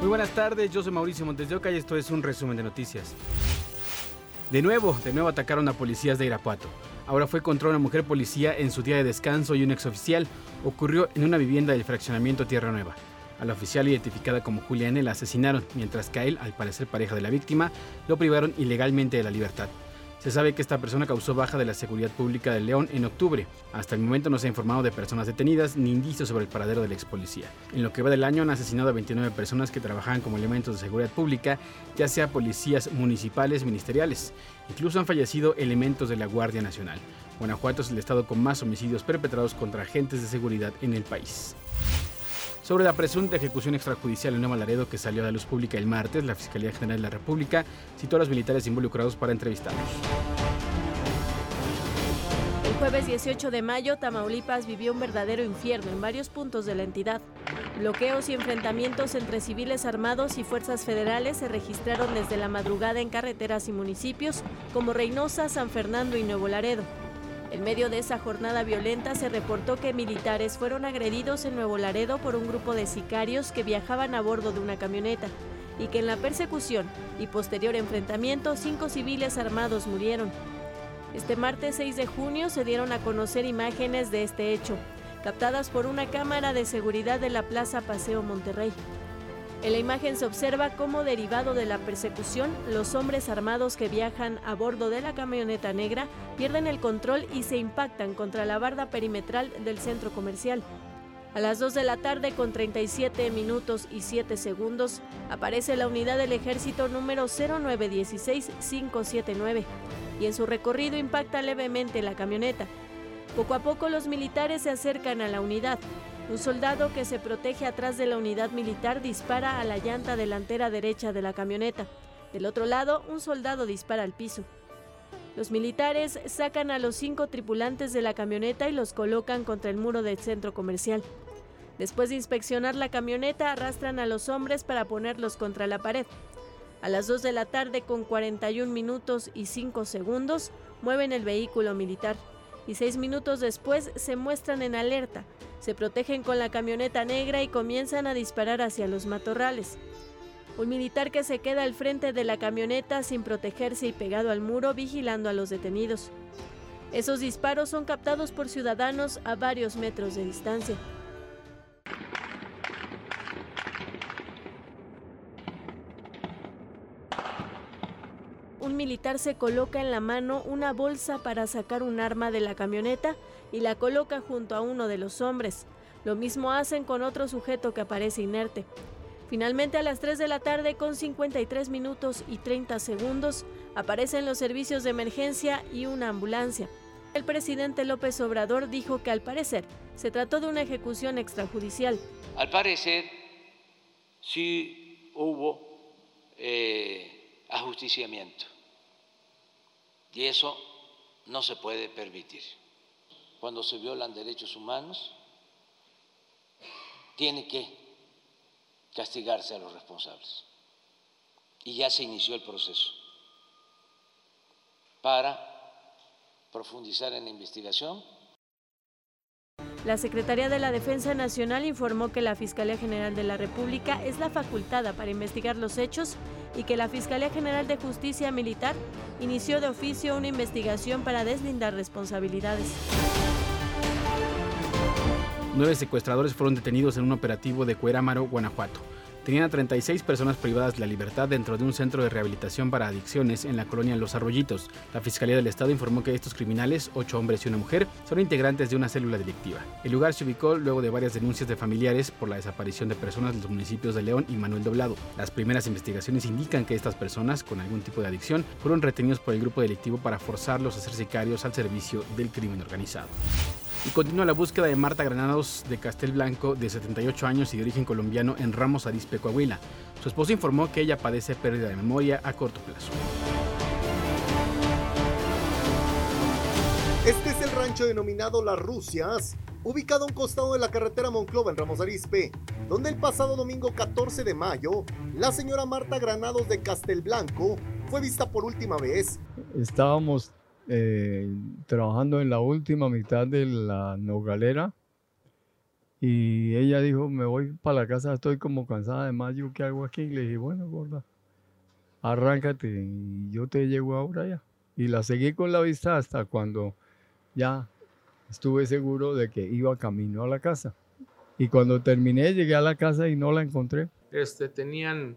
Muy buenas tardes, yo soy Mauricio Montes de Oca y esto es un resumen de noticias. De nuevo, de nuevo atacaron a policías de Irapuato. Ahora fue contra una mujer policía en su día de descanso y un exoficial. Ocurrió en una vivienda del fraccionamiento Tierra Nueva. A la oficial identificada como Julia N la asesinaron, mientras que a él, al parecer pareja de la víctima, lo privaron ilegalmente de la libertad. Se sabe que esta persona causó baja de la seguridad pública de León en octubre. Hasta el momento no se ha informado de personas detenidas ni indicios sobre el paradero del ex policía. En lo que va del año han asesinado a 29 personas que trabajaban como elementos de seguridad pública, ya sea policías municipales, ministeriales. Incluso han fallecido elementos de la Guardia Nacional. Guanajuato es el estado con más homicidios perpetrados contra agentes de seguridad en el país. Sobre la presunta ejecución extrajudicial en Nuevo Laredo que salió a la luz pública el martes, la Fiscalía General de la República citó a los militares involucrados para entrevistarlos. El jueves 18 de mayo, Tamaulipas vivió un verdadero infierno en varios puntos de la entidad. Bloqueos y enfrentamientos entre civiles armados y fuerzas federales se registraron desde la madrugada en carreteras y municipios como Reynosa, San Fernando y Nuevo Laredo. En medio de esa jornada violenta se reportó que militares fueron agredidos en Nuevo Laredo por un grupo de sicarios que viajaban a bordo de una camioneta y que en la persecución y posterior enfrentamiento cinco civiles armados murieron. Este martes 6 de junio se dieron a conocer imágenes de este hecho, captadas por una cámara de seguridad de la Plaza Paseo Monterrey. En la imagen se observa cómo derivado de la persecución, los hombres armados que viajan a bordo de la camioneta negra pierden el control y se impactan contra la barda perimetral del centro comercial. A las 2 de la tarde con 37 minutos y 7 segundos aparece la unidad del ejército número 0916579 y en su recorrido impacta levemente la camioneta. Poco a poco los militares se acercan a la unidad, un soldado que se protege atrás de la unidad militar dispara a la llanta delantera derecha de la camioneta. Del otro lado, un soldado dispara al piso. Los militares sacan a los cinco tripulantes de la camioneta y los colocan contra el muro del centro comercial. Después de inspeccionar la camioneta, arrastran a los hombres para ponerlos contra la pared. A las 2 de la tarde con 41 minutos y 5 segundos, mueven el vehículo militar y seis minutos después se muestran en alerta, se protegen con la camioneta negra y comienzan a disparar hacia los matorrales. Un militar que se queda al frente de la camioneta sin protegerse y pegado al muro vigilando a los detenidos. Esos disparos son captados por ciudadanos a varios metros de distancia. Militar se coloca en la mano una bolsa para sacar un arma de la camioneta y la coloca junto a uno de los hombres. Lo mismo hacen con otro sujeto que aparece inerte. Finalmente a las 3 de la tarde con 53 minutos y 30 segundos aparecen los servicios de emergencia y una ambulancia. El presidente López Obrador dijo que al parecer se trató de una ejecución extrajudicial. Al parecer sí hubo eh, ajusticiamiento y eso no se puede permitir. Cuando se violan derechos humanos, tiene que castigarse a los responsables. Y ya se inició el proceso para profundizar en la investigación la Secretaría de la Defensa Nacional informó que la Fiscalía General de la República es la facultada para investigar los hechos y que la Fiscalía General de Justicia Militar inició de oficio una investigación para deslindar responsabilidades. Nueve secuestradores fueron detenidos en un operativo de Cuerámaro, Guanajuato tenían a 36 personas privadas de la libertad dentro de un centro de rehabilitación para adicciones en la colonia Los Arroyitos. La Fiscalía del Estado informó que estos criminales, ocho hombres y una mujer, son integrantes de una célula delictiva. El lugar se ubicó luego de varias denuncias de familiares por la desaparición de personas de los municipios de León y Manuel Doblado. Las primeras investigaciones indican que estas personas, con algún tipo de adicción, fueron retenidos por el grupo delictivo para forzarlos a ser sicarios al servicio del crimen organizado. Y continúa la búsqueda de Marta Granados de Castel Blanco, de 78 años y de origen colombiano, en Ramos Arispe, Coahuila. Su esposo informó que ella padece pérdida de memoria a corto plazo. Este es el rancho denominado Las Rusias, ubicado a un costado de la carretera Monclova en Ramos Arispe, donde el pasado domingo 14 de mayo, la señora Marta Granados de Castelblanco fue vista por última vez. Estábamos eh, trabajando en la última mitad de la nogalera y ella dijo, me voy para la casa, estoy como cansada de más, ¿yo qué hago aquí? Y le dije, bueno, gorda, arráncate y yo te llego ahora ya. Y la seguí con la vista hasta cuando ya estuve seguro de que iba camino a la casa. Y cuando terminé, llegué a la casa y no la encontré. Este, tenían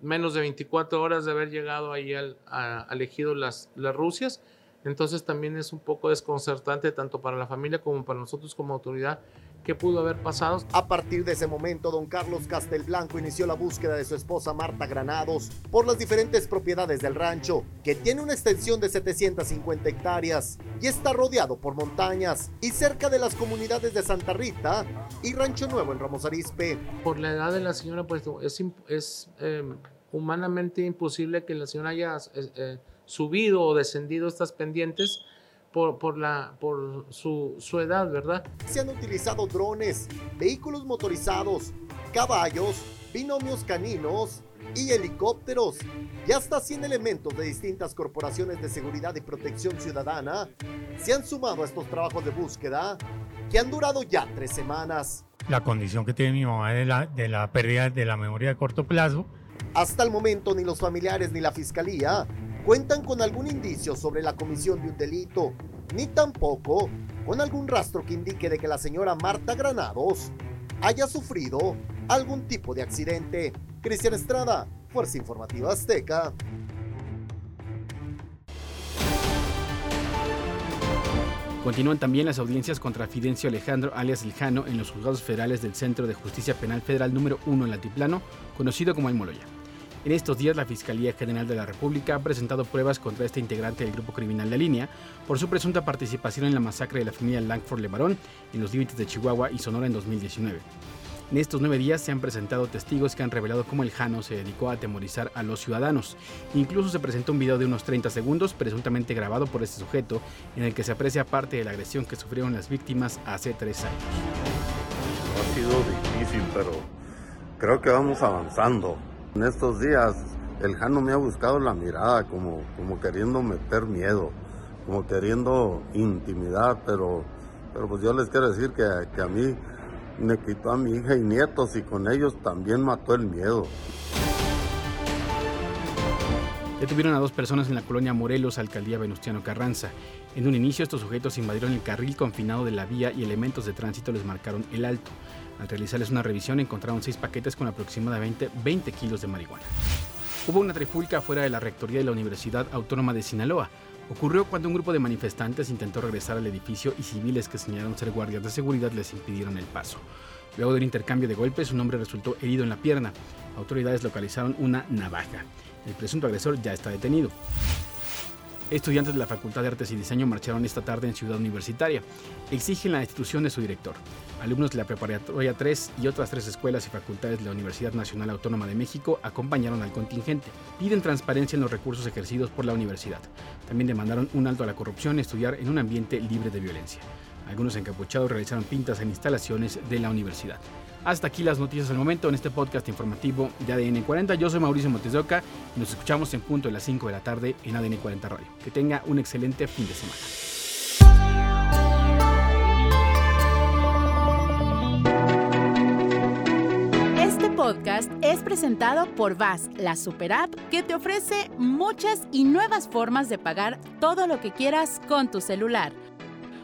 menos de 24 horas de haber llegado ahí al, a, elegido las, las Rusias. Entonces también es un poco desconcertante tanto para la familia como para nosotros como autoridad qué pudo haber pasado. A partir de ese momento, don Carlos Castelblanco inició la búsqueda de su esposa Marta Granados por las diferentes propiedades del rancho, que tiene una extensión de 750 hectáreas y está rodeado por montañas y cerca de las comunidades de Santa Rita y Rancho Nuevo en Ramos Arizpe. Por la edad de la señora, pues es, es em, humanamente imposible que la señora haya eh, eh, subido o descendido estas pendientes por, la, por su, su edad, ¿verdad? Se han utilizado drones, vehículos motorizados, caballos, binomios caninos y helicópteros y hasta 100 elementos de distintas corporaciones de seguridad y protección ciudadana se han sumado a estos trabajos de búsqueda que han durado ya tres semanas. La condición que tiene mi mamá de la, de la pérdida de la memoria de corto plazo. Hasta el momento ni los familiares ni la fiscalía cuentan con algún indicio sobre la comisión de un delito, ni tampoco con algún rastro que indique de que la señora Marta Granados haya sufrido algún tipo de accidente. Cristian Estrada, Fuerza Informativa Azteca. Continúan también las audiencias contra Fidencio Alejandro alias Iljano en los juzgados federales del Centro de Justicia Penal Federal número 1 en Altiplano, conocido como El Moloya. En estos días, la Fiscalía General de la República ha presentado pruebas contra este integrante del grupo criminal de línea por su presunta participación en la masacre de la familia Langford Levarón en los límites de Chihuahua y Sonora en 2019. En estos nueve días se han presentado testigos que han revelado cómo el Jano se dedicó a atemorizar a los ciudadanos. Incluso se presentó un video de unos 30 segundos, presuntamente grabado por este sujeto, en el que se aprecia parte de la agresión que sufrieron las víctimas hace tres años. Ha sido difícil, pero creo que vamos avanzando. En estos días el Jano me ha buscado la mirada como, como queriendo meter miedo, como queriendo intimidad, pero, pero pues yo les quiero decir que, que a mí me quitó a mi hija y nietos y con ellos también mató el miedo. Detuvieron a dos personas en la colonia Morelos, alcaldía Venustiano Carranza. En un inicio, estos sujetos invadieron el carril confinado de la vía y elementos de tránsito les marcaron el alto. Al realizarles una revisión encontraron seis paquetes con aproximadamente 20 kilos de marihuana. Hubo una trifulca fuera de la rectoría de la Universidad Autónoma de Sinaloa. Ocurrió cuando un grupo de manifestantes intentó regresar al edificio y civiles que señalaron ser guardias de seguridad les impidieron el paso. Luego del intercambio de golpes, un hombre resultó herido en la pierna. Autoridades localizaron una navaja. El presunto agresor ya está detenido. Estudiantes de la Facultad de Artes y Diseño marcharon esta tarde en Ciudad Universitaria. Exigen la destitución de su director. Alumnos de la Preparatoria 3 y otras tres escuelas y facultades de la Universidad Nacional Autónoma de México acompañaron al contingente. Piden transparencia en los recursos ejercidos por la universidad. También demandaron un alto a la corrupción y estudiar en un ambiente libre de violencia. Algunos encapuchados realizaron pintas en instalaciones de la universidad. Hasta aquí las noticias del momento en este podcast informativo de ADN 40. Yo soy Mauricio Montes y nos escuchamos en punto de las 5 de la tarde en ADN 40 Radio. Que tenga un excelente fin de semana. Este podcast es presentado por VAS, la super app que te ofrece muchas y nuevas formas de pagar todo lo que quieras con tu celular.